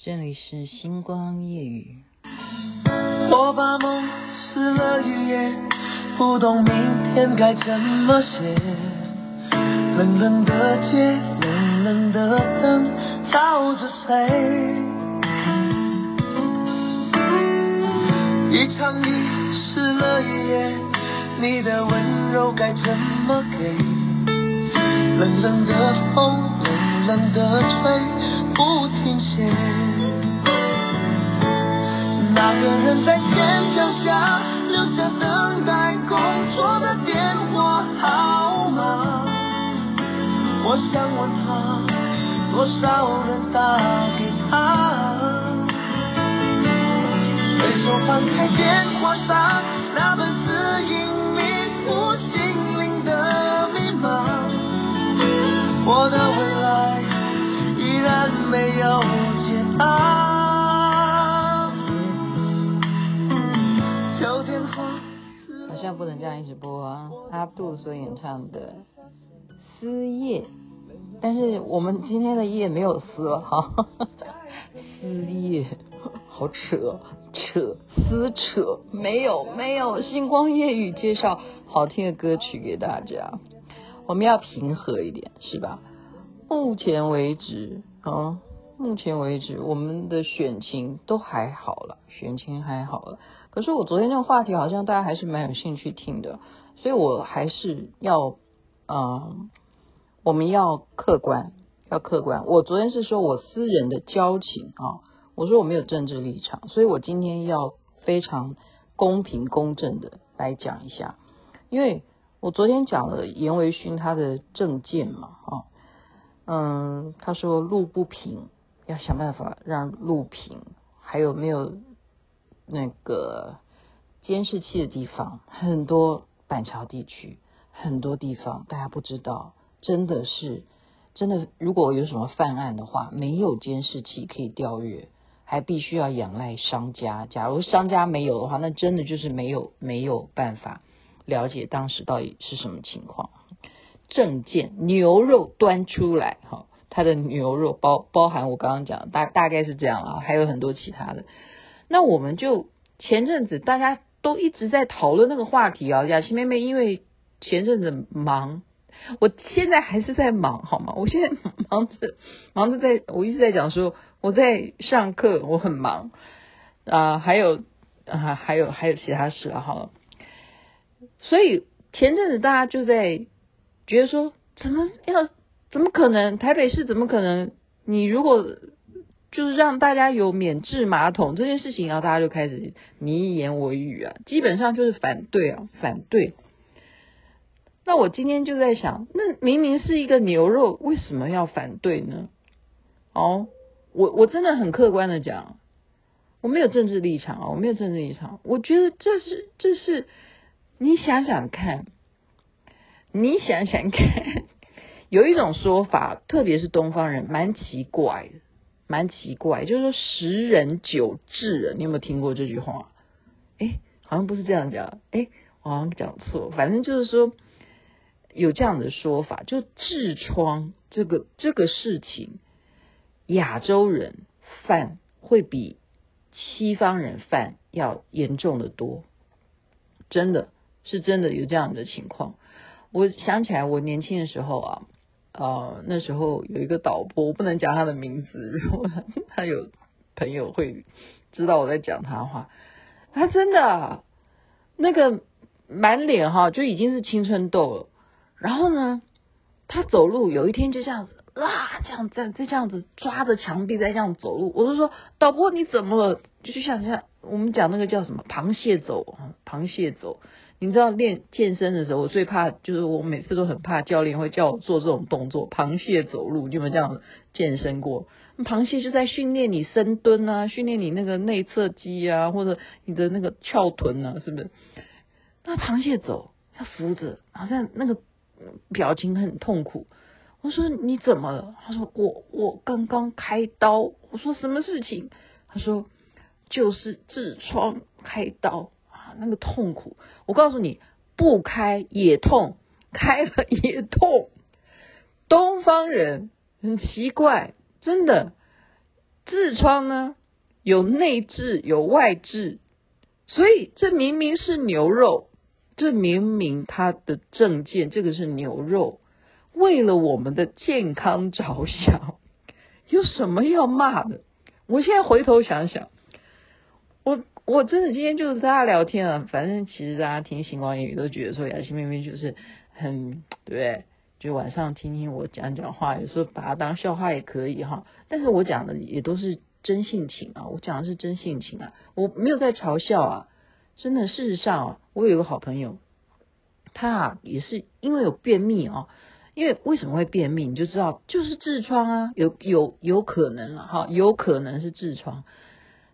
这里是星光夜雨。我把梦撕了一页，不懂明天该怎么写。冷冷的街，冷冷的灯，照着谁？一场雨湿了一夜，你的温柔该怎么给？冷冷的风，冷冷的吹，不停歇。那个人在天桥下留下等待工作的电话号码，我想问他，多少人打给他？随手翻开电话上样一直播啊！阿杜所演唱的《撕夜》，但是我们今天的夜没有撕了哈，撕夜好扯扯撕扯，没有没有。星光夜雨介绍好听的歌曲给大家，我们要平和一点是吧？目前为止啊，目前为止我们的选情都还好了，选情还好了。可是我昨天那个话题好像大家还是蛮有兴趣听的，所以我还是要，嗯，我们要客观，要客观。我昨天是说我私人的交情啊，我说我没有政治立场，所以我今天要非常公平公正的来讲一下，因为我昨天讲了严维勋他的政见嘛，啊，嗯，他说路不平，要想办法让路平，还有没有？那个监视器的地方很多，板桥地区很多地方大家不知道，真的是真的。如果有什么犯案的话，没有监视器可以调阅，还必须要仰赖商家。假如商家没有的话，那真的就是没有没有办法了解当时到底是什么情况。证件牛肉端出来，哈，它的牛肉包包含我刚刚讲大大概是这样啊，还有很多其他的。那我们就前阵子大家都一直在讨论那个话题啊，雅琪妹妹因为前阵子忙，我现在还是在忙，好吗？我现在 忙着忙着在，我一直在讲说我在上课，我很忙啊，还有啊，还有还有其他事啊，好了。所以前阵子大家就在觉得说，怎么要怎么可能？台北市怎么可能？你如果就是让大家有免治马桶这件事情，然后大家就开始你一言我一语啊，基本上就是反对啊，反对。那我今天就在想，那明明是一个牛肉，为什么要反对呢？哦，我我真的很客观的讲，我没有政治立场啊，我没有政治立场。我觉得这是这是，你想想看，你想想看，有一种说法，特别是东方人，蛮奇怪的。蛮奇怪，就是说十人九痔，你有没有听过这句话？哎，好像不是这样讲，哎，我好像讲错，反正就是说有这样的说法，就痔疮这个这个事情，亚洲人犯会比西方人犯要严重的多，真的是真的有这样的情况。我想起来，我年轻的时候啊。呃，那时候有一个导播，我不能讲他的名字，如果他有朋友会知道我在讲他的话，他真的那个满脸哈就已经是青春痘了。然后呢，他走路有一天就这样子啊，这样这样这样子抓着墙壁在这样走路，我就说导播你怎么了？就像像我们讲那个叫什么螃蟹走，螃蟹走。你知道练健身的时候，我最怕就是我每次都很怕教练会叫我做这种动作，螃蟹走路。你有没有这样健身过？螃蟹就在训练你深蹲啊，训练你那个内侧肌啊，或者你的那个翘臀啊，是不是？那螃蟹走，它扶着，好像那个表情很痛苦。我说你怎么了？他说我我刚刚开刀。我说什么事情？他说就是痔疮开刀。那个痛苦，我告诉你，不开也痛，开了也痛。东方人很奇怪，真的，痔疮呢，有内痔有外痔，所以这明明是牛肉，这明明他的证件这个是牛肉，为了我们的健康着想，有什么要骂的？我现在回头想想，我真的今天就是大家聊天啊，反正其实大家听星光夜语都觉得说雅琪妹妹就是很对？就晚上听听我讲讲话，有时候把它当笑话也可以哈。但是我讲的也都是真性情啊，我讲的是真性情啊，我没有在嘲笑啊。真的，事实上啊，我有一个好朋友，他啊也是因为有便秘啊，因为为什么会便秘，你就知道就是痔疮啊，有有有可能了哈，有可能是痔疮。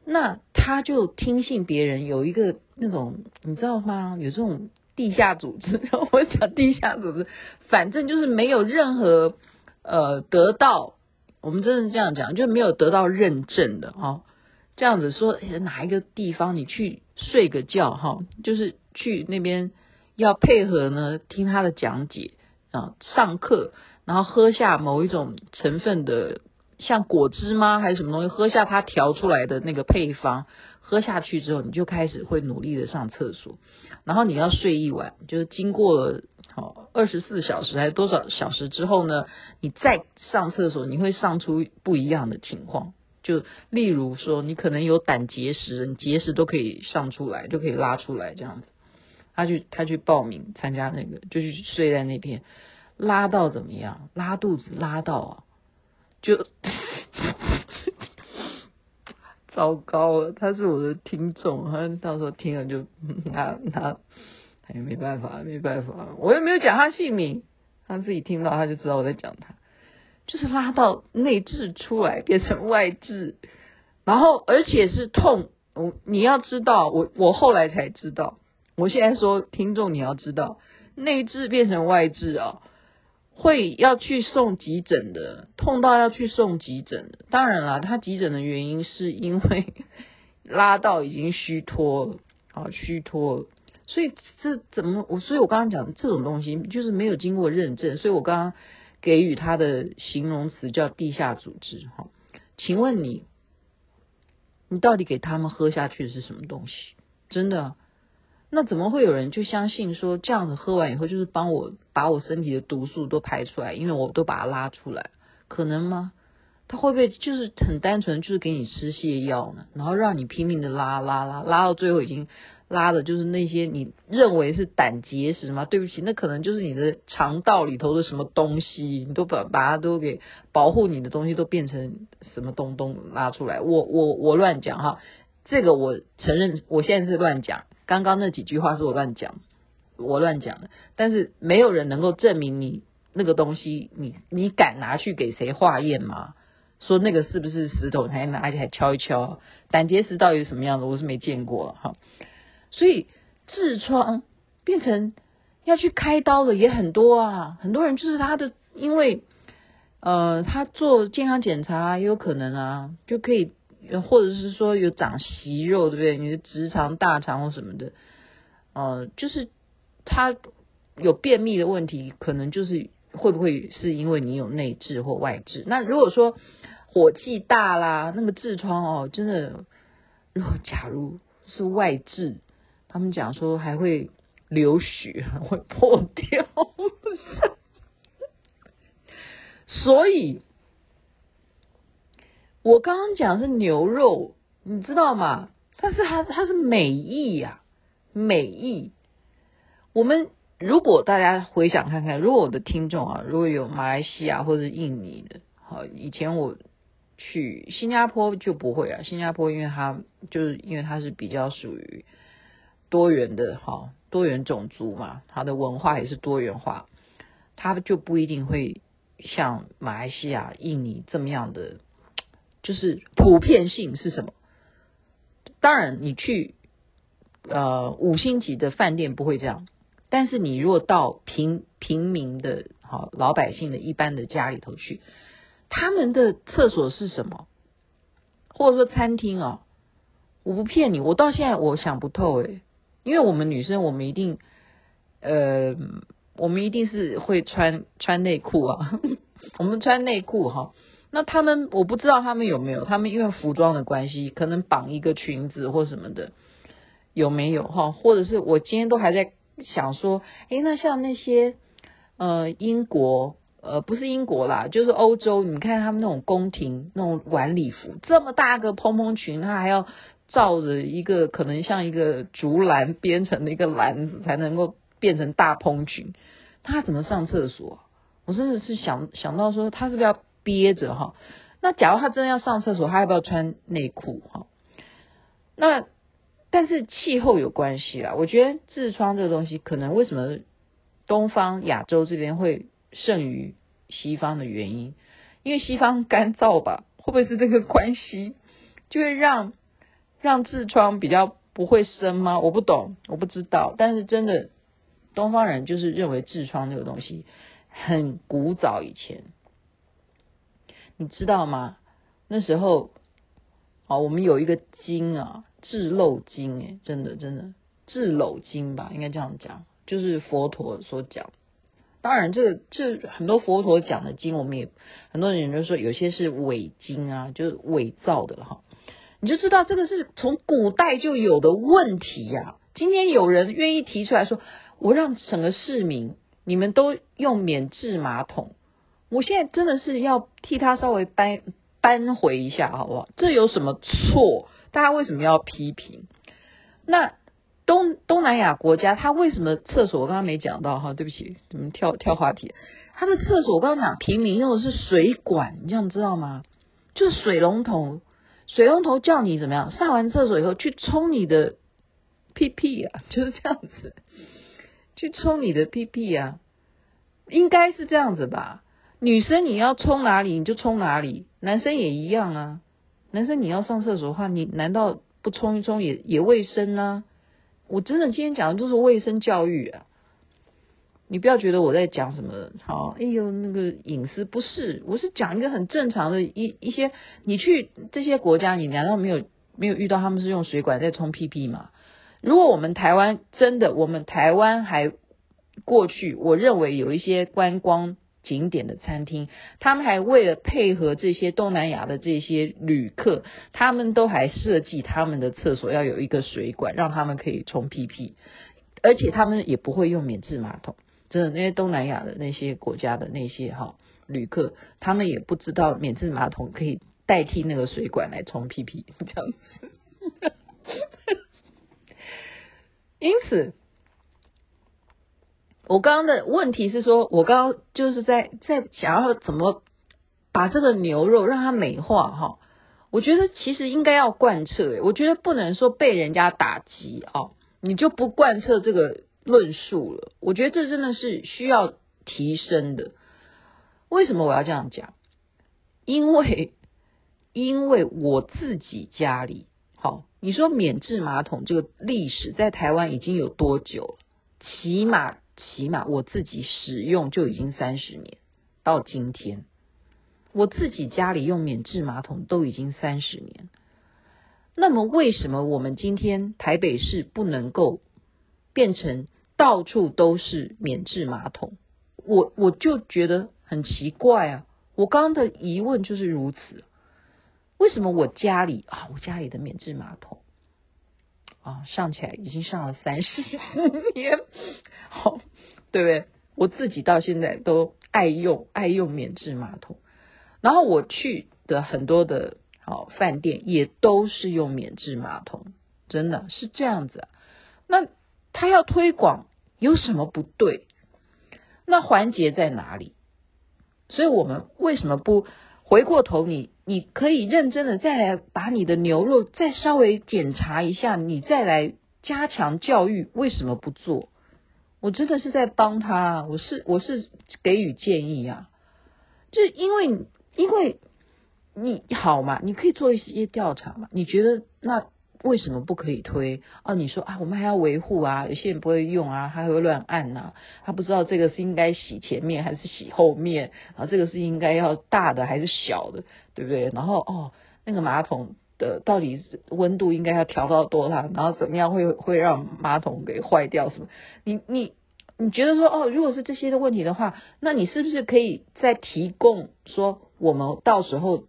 那他就听信别人有一个那种，你知道吗？有这种。地下组织，我讲地下组织，反正就是没有任何呃得到，我们真的这样讲，就没有得到认证的哈、哦。这样子说，哪一个地方你去睡个觉哈、就是去那边要配合呢，听他的讲解啊，上课，然后喝下某一种成分的，像果汁吗？还是什么东西？喝下它调出来的那个配方，喝下去之后，你就开始会努力的上厕所。然后你要睡一晚，就是经过好二十四小时还是多少小时之后呢？你再上厕所，你会上出不一样的情况。就例如说，你可能有胆结石，你结石都可以上出来，就可以拉出来这样子。他去他去报名参加那个，就去睡在那边，拉到怎么样？拉肚子拉到啊，就。糟糕了，他是我的听众，好像到时候听了就 他他他也没办法，没办法，我又没有讲他姓名，他自己听到他就知道我在讲他，就是拉到内痔出来变成外痔，然后而且是痛，我你要知道，我我后来才知道，我现在说听众你要知道，内痔变成外痔啊。会要去送急诊的，痛到要去送急诊的。当然了，他急诊的原因是因为 拉到已经虚脱了，啊，虚脱了。所以这怎么我？所以我刚刚讲这种东西就是没有经过认证。所以我刚刚给予他的形容词叫地下组织。哈，请问你，你到底给他们喝下去的是什么东西？真的？那怎么会有人就相信说这样子喝完以后就是帮我把我身体的毒素都排出来？因为我都把它拉出来，可能吗？他会不会就是很单纯，就是给你吃泻药呢？然后让你拼命的拉拉拉，拉到最后已经拉的就是那些你认为是胆结石吗？对不起，那可能就是你的肠道里头的什么东西，你都把把它都给保护你的东西都变成什么东东拉出来？我我我乱讲哈，这个我承认，我现在是乱讲。刚刚那几句话是我乱讲，我乱讲的，但是没有人能够证明你那个东西，你你敢拿去给谁化验吗？说那个是不是石头，还拿起来敲一敲？胆结石到底是什么样子？我是没见过哈。所以痔疮变成要去开刀的也很多啊，很多人就是他的，因为呃他做健康检查也有可能啊，就可以。或者是说有长息肉，对不对？你的直肠、大肠或什么的，呃，就是他有便秘的问题，可能就是会不会是因为你有内痔或外痔？那如果说火气大啦，那个痔疮哦，真的，如果假如是外痔，他们讲说还会流血，会破掉，所以。我刚刚讲是牛肉，你知道吗？但是它它是美意呀，美意。我们如果大家回想看看，如果我的听众啊，如果有马来西亚或者印尼的，好，以前我去新加坡就不会啊，新加坡因为它就是因为它是比较属于多元的哈，多元种族嘛，它的文化也是多元化，它就不一定会像马来西亚、印尼这么样的。就是普遍性是什么？当然，你去呃五星级的饭店不会这样，但是你如果到平平民的好老百姓的一般的家里头去，他们的厕所是什么？或者说餐厅啊？我不骗你，我到现在我想不透诶，因为我们女生我们一定呃我们一定是会穿穿内裤啊，我们穿内裤哈。那他们我不知道他们有没有，他们因为服装的关系，可能绑一个裙子或什么的，有没有哈？或者是我今天都还在想说，诶，那像那些呃英国呃不是英国啦，就是欧洲，你看他们那种宫廷那种晚礼服，这么大个蓬蓬裙，它还要罩着一个可能像一个竹篮编成的一个篮子，才能够变成大蓬裙，他怎么上厕所？我真的是想想到说，他是不是要？憋着哈，那假如他真的要上厕所，他要不要穿内裤哈？那但是气候有关系啦，我觉得痔疮这个东西，可能为什么东方亚洲这边会胜于西方的原因，因为西方干燥吧，会不会是这个关系，就会让让痔疮比较不会生吗？我不懂，我不知道，但是真的东方人就是认为痔疮这个东西很古早以前。你知道吗？那时候，啊，我们有一个经啊，痔漏经，哎，真的真的，痔瘘经吧，应该这样讲，就是佛陀所讲。当然，这个这很多佛陀讲的经，我们也很多人就说有些是伪经啊，就是伪造的哈。你就知道这个是从古代就有的问题呀。今天有人愿意提出来说，我让整个市民你们都用免治马桶。我现在真的是要替他稍微扳扳回一下，好不好？这有什么错？大家为什么要批评？那东东南亚国家，他为什么厕所？我刚刚没讲到哈，对不起，怎么跳跳话题？他的厕所，我刚刚讲平民用的是水管，你这样知道吗？就是水龙头，水龙头叫你怎么样？上完厕所以后去冲你的屁屁啊，就是这样子，去冲你的屁屁啊，应该是这样子吧？女生你要冲哪里你就冲哪里，男生也一样啊。男生你要上厕所的话，你难道不冲一冲也也卫生呢？我真的今天讲的都是卫生教育啊！你不要觉得我在讲什么好，哎呦那个隐私不是，我是讲一个很正常的一一些。你去这些国家，你难道没有没有遇到他们是用水管在冲屁屁吗？如果我们台湾真的，我们台湾还过去，我认为有一些观光。景点的餐厅，他们还为了配合这些东南亚的这些旅客，他们都还设计他们的厕所要有一个水管，让他们可以冲屁屁，而且他们也不会用免治马桶。真的，那些东南亚的那些国家的那些哈旅客，他们也不知道免治马桶可以代替那个水管来冲屁屁这样子。因此。我刚刚的问题是说，我刚刚就是在在想要怎么把这个牛肉让它美化哈。我觉得其实应该要贯彻，我觉得不能说被人家打击哦，你就不贯彻这个论述了。我觉得这真的是需要提升的。为什么我要这样讲？因为因为我自己家里，好，你说免治马桶这个历史在台湾已经有多久了？起码。起码我自己使用就已经三十年，到今天，我自己家里用免治马桶都已经三十年。那么为什么我们今天台北市不能够变成到处都是免治马桶？我我就觉得很奇怪啊！我刚刚的疑问就是如此。为什么我家里啊，我家里的免治马桶？啊，上起来已经上了三十年，好，对不对？我自己到现在都爱用爱用免治马桶，然后我去的很多的好饭店也都是用免治马桶，真的是这样子啊。那他要推广有什么不对？那环节在哪里？所以我们为什么不？回过头你，你可以认真的再来把你的牛肉再稍微检查一下，你再来加强教育，为什么不做？我真的是在帮他，我是我是给予建议啊，就因为因为你好嘛，你可以做一些调查嘛，你觉得那。为什么不可以推啊？你说啊，我们还要维护啊，有些人不会用啊，他会乱按呐、啊，他不知道这个是应该洗前面还是洗后面啊，这个是应该要大的还是小的，对不对？然后哦，那个马桶的到底是温度应该要调到多少？然后怎么样会会让马桶给坏掉什么？你你你觉得说哦，如果是这些的问题的话，那你是不是可以再提供说？我们到时候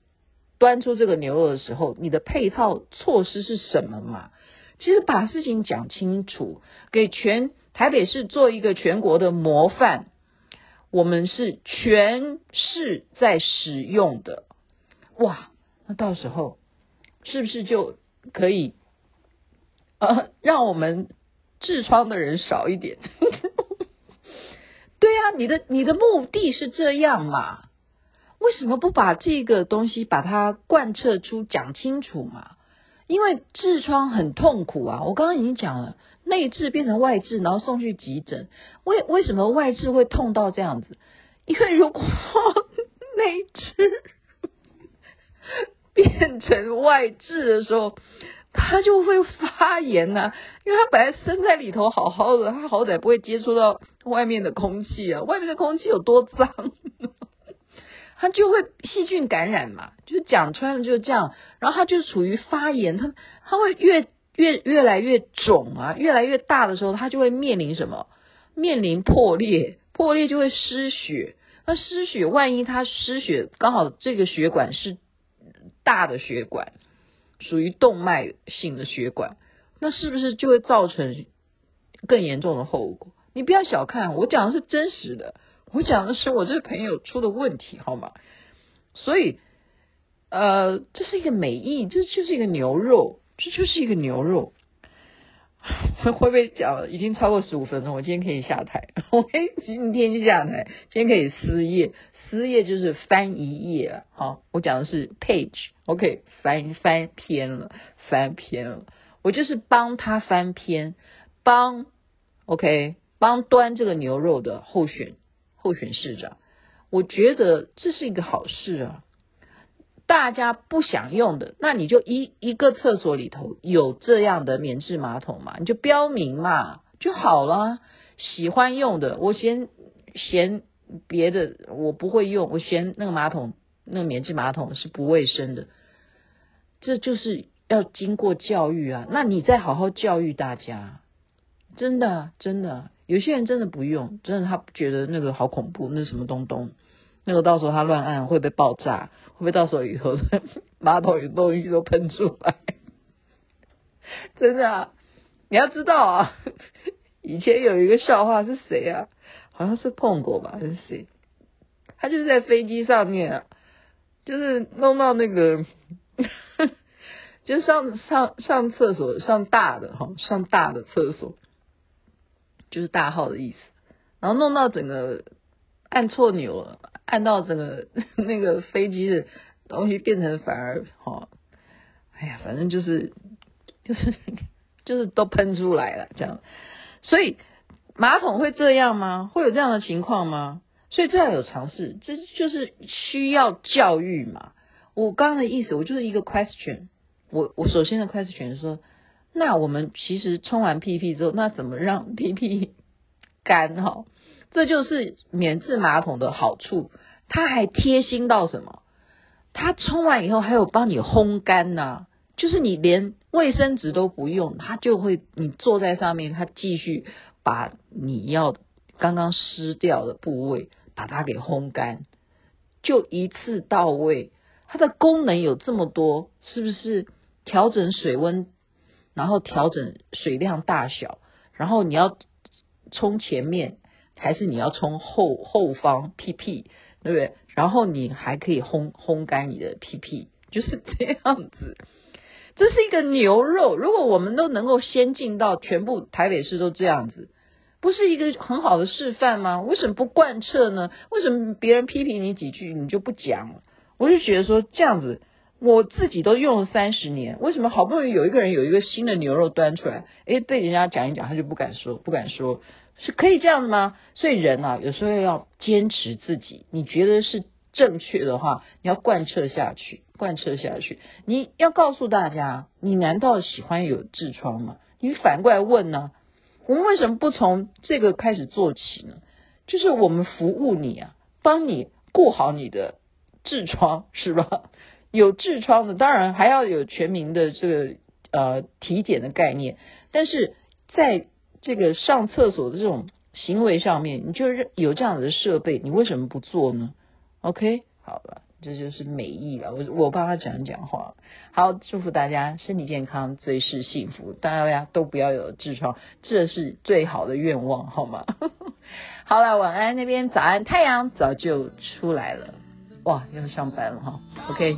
端出这个牛肉的时候，你的配套措施是什么嘛？其实把事情讲清楚，给全台北市做一个全国的模范。我们是全市在使用的，哇，那到时候是不是就可以呃，让我们痔疮的人少一点？对呀、啊，你的你的目的是这样嘛？为什么不把这个东西把它贯彻出讲清楚嘛？因为痔疮很痛苦啊！我刚刚已经讲了，内痔变成外痔，然后送去急诊。为为什么外痔会痛到这样子？因为如果内痔变成外痔的时候，它就会发炎呐、啊。因为它本来生在里头好好的，它好歹不会接触到外面的空气啊。外面的空气有多脏？它就会细菌感染嘛，就是讲穿了就是这样，然后它就处于发炎，它它会越越越来越肿啊，越来越大的时候，它就会面临什么？面临破裂，破裂就会失血。那失血，万一它失血刚好这个血管是大的血管，属于动脉性的血管，那是不是就会造成更严重的后果？你不要小看，我讲的是真实的。我讲的是我这个朋友出的问题，好吗？所以，呃，这是一个美意，这就是一个牛肉，这就是一个牛肉。会不会讲已经超过十五分钟？我今天可以下台，我今天就下台。今天可以撕页，撕页就是翻一页了。好，我讲的是 page，OK，翻翻篇了，翻篇了。我就是帮他翻篇，帮 OK，帮端这个牛肉的候选。候选市长，我觉得这是一个好事啊！大家不想用的，那你就一一个厕所里头有这样的免治马桶嘛，你就标明嘛就好了。喜欢用的，我嫌嫌别的我不会用，我嫌那个马桶那个免治马桶是不卫生的，这就是要经过教育啊！那你再好好教育大家，真的真的。有些人真的不用，真的他觉得那个好恐怖，那是什么东东？那个到时候他乱按会被爆炸，会不会到时候以后 马桶有东西都喷出来？真的啊，你要知道啊，以前有一个笑话是谁啊？好像是碰过吧，还是谁？他就是在飞机上面啊，就是弄到那个，就上上上厕所，上大的哈，上大的厕所。就是大号的意思，然后弄到整个按错钮了，按到整个 那个飞机的东西变成反而哈，哎呀，反正就是就是就是都喷出来了这样，所以马桶会这样吗？会有这样的情况吗？所以这样有尝试，这就是需要教育嘛。我刚刚的意思，我就是一个 question，我我首先的 question 是说。那我们其实冲完屁屁之后，那怎么让屁屁 干哈？这就是免治马桶的好处，它还贴心到什么？它冲完以后还有帮你烘干呐，就是你连卫生纸都不用，它就会你坐在上面，它继续把你要刚刚湿掉的部位把它给烘干，就一次到位。它的功能有这么多，是不是调整水温？然后调整水量大小，然后你要冲前面还是你要冲后后方屁屁，对不对？然后你还可以烘烘干你的屁屁，就是这样子。这是一个牛肉，如果我们都能够先进到全部台北市都这样子，不是一个很好的示范吗？为什么不贯彻呢？为什么别人批评你几句你就不讲？我就觉得说这样子。我自己都用了三十年，为什么好不容易有一个人有一个新的牛肉端出来，诶，被人家讲一讲，他就不敢说，不敢说，是可以这样的吗？所以人啊，有时候要坚持自己，你觉得是正确的话，你要贯彻下去，贯彻下去。你要告诉大家，你难道喜欢有痔疮吗？你反过来问呢？我们为什么不从这个开始做起呢？就是我们服务你啊，帮你顾好你的痔疮，是吧？有痔疮的，当然还要有全民的这个呃体检的概念，但是在这个上厕所的这种行为上面，你就是有这样的设备，你为什么不做呢？OK，好了，这就是美意了。我我帮他讲讲话。好，祝福大家身体健康，最是幸福。大家都不要有痔疮，这是最好的愿望，好吗？好了，晚安那边，早安，太阳早就出来了。哇，要上班了哈。OK。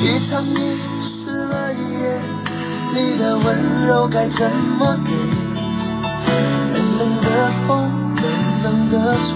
一场雨湿了一夜，你的温柔该怎么给？冷冷的风，冷冷的吹，